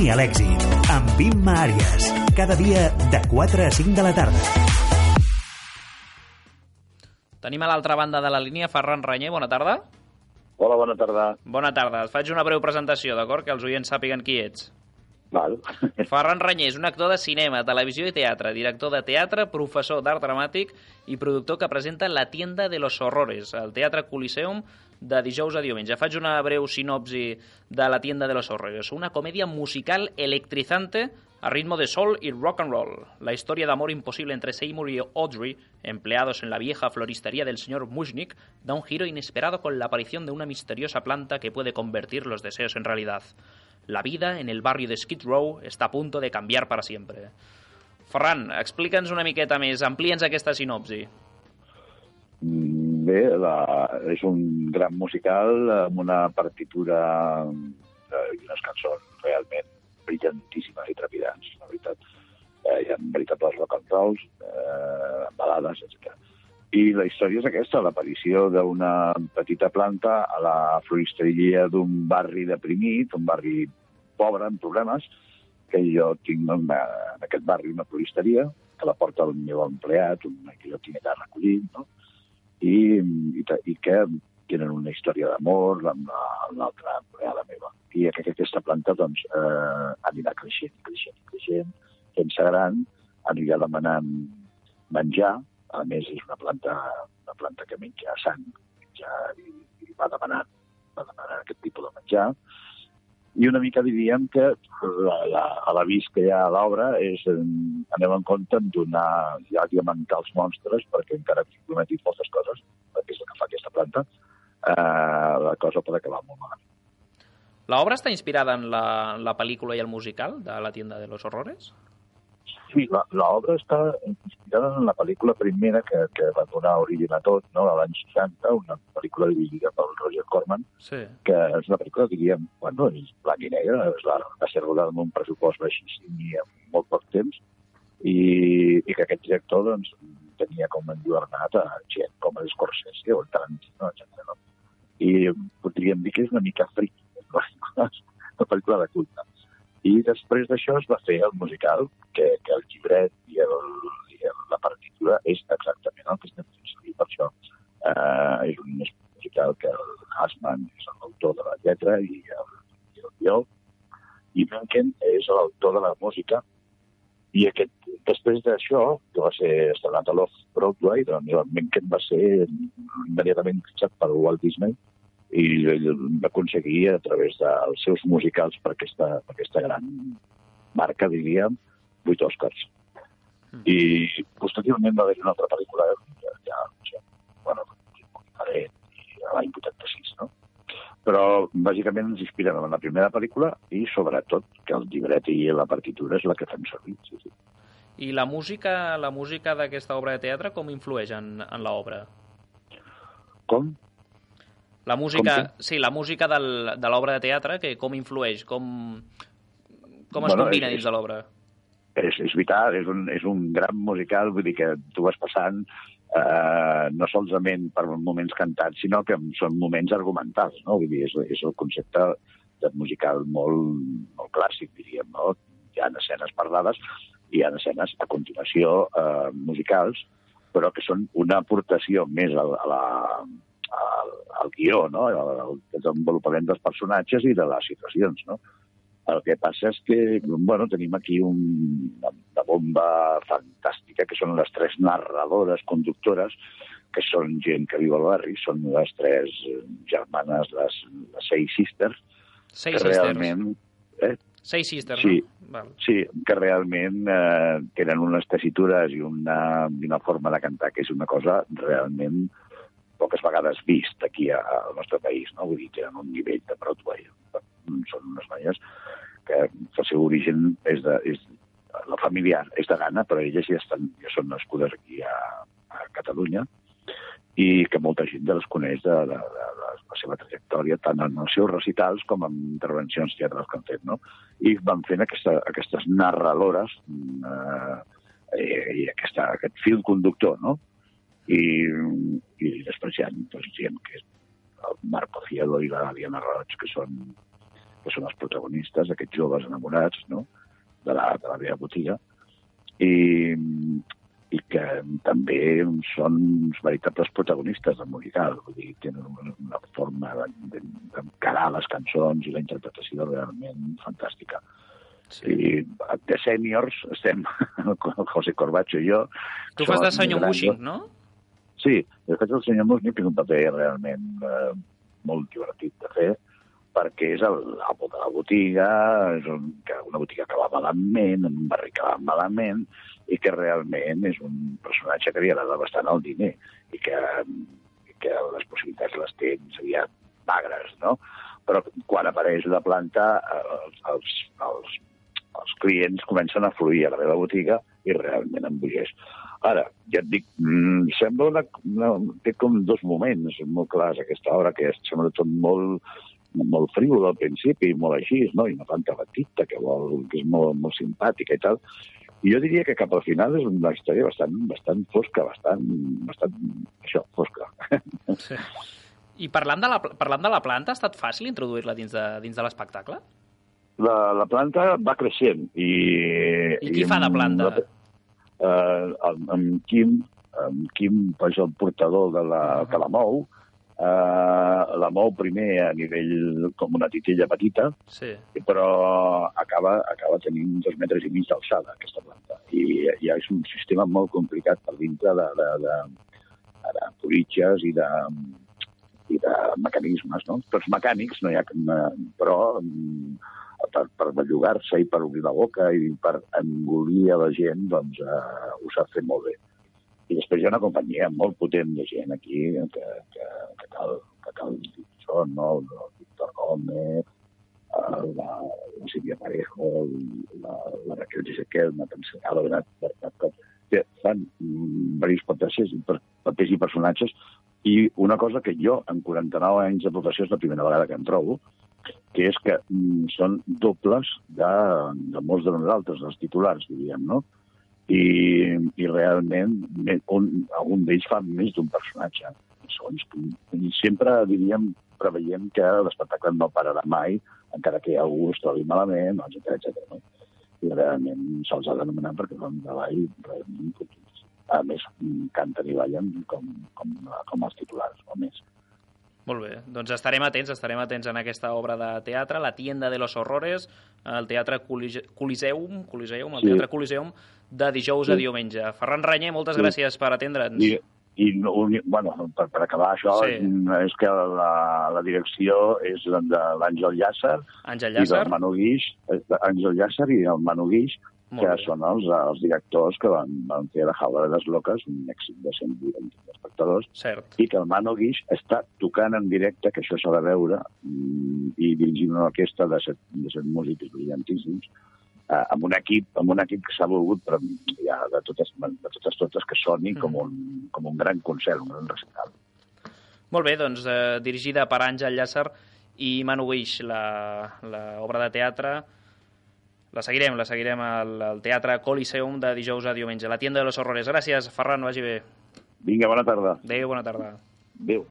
Camí a l'èxit, amb Imma Àries. Cada dia de 4 a 5 de la tarda. Tenim a l'altra banda de la línia Ferran Ranyer, bona tarda. Hola, bona tarda. Bona tarda. Et faig una breu presentació, d'acord? Que els oients sàpiguen qui ets. Val. Ferran Ranyer és un actor de cinema, televisió i teatre, director de teatre, professor d'art dramàtic i productor que presenta La tienda de los horrores, al Teatre Coliseum de dijous a diumenge. Faig una breu sinopsi de La tienda de los horrores. Una comedia musical electrizante a ritmo de soul y rock and roll. La historia de amor imposible entre Seymour y Audrey, empleados en la vieja floristería del señor Mushnik, da un giro inesperado con la aparición de una misteriosa planta que puede convertir los deseos en realidad. La vida en el barrio de Skid Row està a punto de canviar para siempre. Ferran, explica'ns una miqueta més, amplia'ns aquesta sinopsi. Bé, la, és un gran musical amb una partitura eh, i unes cançons realment brillantíssimes i trepidants, la veritat. Eh, hi ha veritables rock and rolls, eh, balades, etc. I la història és aquesta, l'aparició d'una petita planta a la floristeria d'un barri deprimit, un barri pobre, amb problemes, que jo tinc en, en aquest barri una floristeria, que la porta el meu empleat, un, que jo tinc allà recollit, no? I, i, i que tenen una història d'amor amb la- l'altra empleada meva. I que aquesta planta doncs, eh, anirà creixent, creixent, creixent, fent-se gran, anirà demanant menjar, a més és una planta, una planta que menja sang, menja i, i va demanant, va demanant aquest tipus de menjar, i una mica diríem que la, la, a l'avís que hi ha a l'obra és eh, anem en compte en donar ja diamantar els monstres perquè encara que prometis moltes coses, perquè és el que fa aquesta planta, eh, la cosa pot acabar molt malament. L'obra està inspirada en la, la pel·lícula i el musical de La tienda de los horrores? Sí, la- l'obra està inspirada en la pel·lícula primera que, que va donar origen a tot, no? a l'any 60, una pel·lícula dirigida pel Roger Corman, Sí. que és una pel·lícula, diríem, bueno, és blanc i negre, és la, va ser rodada amb un pressupost baixíssim i amb molt poc temps, i, i que aquest director doncs, tenia com enlluernat a gent com el Scorsese o el Tarantino, etc. No? I podríem dir que és una mica friki, una pel·lícula de culte. I després d'això es va fer el musical, que, que el llibret i, el, la partitura és exactament el que estem fent servir. Per això eh, és un musical que el Hassman és l'autor de la lletra i el, i el guió, i Mencken és l'autor de la música, i aquest, després d'això, que va ser estrenat a l'Off-Broadway, doncs el Mencken va ser immediatament fitxat per Walt Disney i va aconseguir a través dels seus musicals per aquesta, per aquesta gran marca, diríem, vuit Oscars. I posteriorment va haver-hi una altra pel·lícula, ja, ja sé, bueno, faré l'any 86, no? Però, bàsicament, ens inspirem en la primera pel·lícula i, sobretot, que el llibret i la partitura és la que fem servir. Sí, sí. I la música la música d'aquesta obra de teatre com influeix en, en l'obra? Com? La música, Com sí, la música del, de l'obra de teatre, que com influeix, com, com es Bueno, combina és- dins de l'obra? És, és vital, és un, és un gran musical, vull dir que tu vas passant eh, no solament per moments cantats, sinó que són moments argumentals, no? Vull dir, és, és el concepte de musical molt, molt clàssic, diríem, no? Hi ha escenes parlades i hi ha escenes a continuació eh, musicals, però que són una aportació més a, a la, al, al guió, no? al, desenvolupament dels personatges i de les situacions. No? El que passa és que bueno, tenim aquí un, una, bomba fantàstica, que són les tres narradores conductores, que són gent que viu al barri, són les tres germanes, les, les Seis Sisters, Seis que Sisters. realment... Eh? Seis Sisters, Sí. no? Val. Sí, que realment eh, tenen unes tessitures i una, i una forma de cantar que és una cosa realment poques vegades vist aquí a, al nostre país, no? Vull dir, tenen un nivell de Broadway. Són unes noies que el seu origen és de... És, la familiar és de Ghana, però elles ja, estan, ja són nascudes aquí a, a Catalunya i que molta gent ja les coneix de, de, de, de la seva trajectòria, tant en els seus recitals com en intervencions teatrals que han fet, no? I van fent aquesta, aquestes narradores eh, i aquesta, aquest fil conductor, no? I, i després hi ha doncs, gent que el Marco Cielo i la Diana Roig, que són que són els protagonistes, aquests joves enamorats, no?, de la, de la meva botiga, i, i que també són uns veritables protagonistes del musical, vull dir, tenen una, forma d'encarar les cançons i la interpretació realment fantàstica. Sí. I de sèniors estem el José Corbacho i jo. Tu fas de senyor Mushing, no? Sí, jo faig el senyor Mushing, que és un paper realment eh, molt divertit de fer, perquè és l'amo de la botiga, és un, una botiga que va malament, en un barri que va malament, i que realment és un personatge que li agrada bastant el diner, i que, que les possibilitats les té seria magres, no? Però quan apareix la planta, els, els, els, els clients comencen a fluir a la meva botiga i realment embogeix. Ara, ja et dic, mmm, sembla una, una, té com dos moments molt clars aquesta obra, que sembla tot molt, molt frívol al principi, molt així, no? i una planta petita que, vol, que és molt, molt simpàtica i tal. I jo diria que cap al final és una història bastant, bastant fosca, bastant, bastant això, fosca. Sí. I parlant de, la, parlant de la planta, ha estat fàcil introduir-la dins de, dins de l'espectacle? La, la planta va creixent. I, I qui i fa de planta? La, uh, amb Quim, amb Quim és el portador de la, que la mou, eh, la mou primer a nivell com una titella petita, sí. però acaba, acaba tenint dos metres i mig d'alçada, aquesta planta. I ja és un sistema molt complicat per dintre de, de, de, de politges i de, i de mecanismes, no? Tots mecànics, no hi ha, però per, per bellugar-se i per obrir la boca i per engolir a la gent, doncs eh, ho sap fer molt bé. I després hi ha una companyia molt potent de gent aquí que, que, que cal, que cal dir això, no? El Víctor Gómez, la, la Sílvia Parejo, la, la Raquel Gisequel, Nathan Segalo, Bernat, Bernat Cop, que fan diversos papers, papers i personatges i una cosa que jo, en 49 anys de professió, és la primera vegada que em trobo, que és que mm, són dobles de, de molts de nosaltres, els titulars, diríem, no? I, i realment un, algun d'ells fa més d'un personatge. Segons, I sempre, diríem, preveiem que l'espectacle no pararà mai, encara que algú es trobi malament, etc etc. No? I realment se'ls ha d'anomenar perquè fan de ball realment a més, canten i ballen com, com, com els titulars, o més. Molt bé, doncs estarem atents, estarem atents en aquesta obra de teatre, La tienda de los horrores, el Teatre Coliseum, Coliseum el sí. Teatre Coliseum, de dijous sí. a diumenge. Ferran Ranyer, moltes sí. gràcies per atendre'ns. I, i bueno, per, per acabar això, sí. és que la, la direcció és de l'Àngel Llàcer, Àngel Llàcer i del Manu Guix, Àngel Llàcer i el Manu Guix, molt que bé. són els, els directors que van, van fer La jaula de les loques, un èxit de 120 espectadors, Cert. i que el Mano Guix està tocant en directe, que això s'ha de veure, mm, i dirigint una orquestra de set, de set músics brillantíssims, eh, amb un equip amb un equip que s'ha volgut però ja de totes, de totes totes que soni mm. com, un, com un gran concert, un gran recital. Molt bé, doncs eh, dirigida per Àngel Llàcer i Manu Guix, l'obra de teatre la seguirem, la seguirem al, al Teatre Coliseum de dijous a diumenge. La tienda de los horrores. Gràcies, Ferran, vagi bé. Vinga, bona tarda. Adéu, bona tarda. Adéu.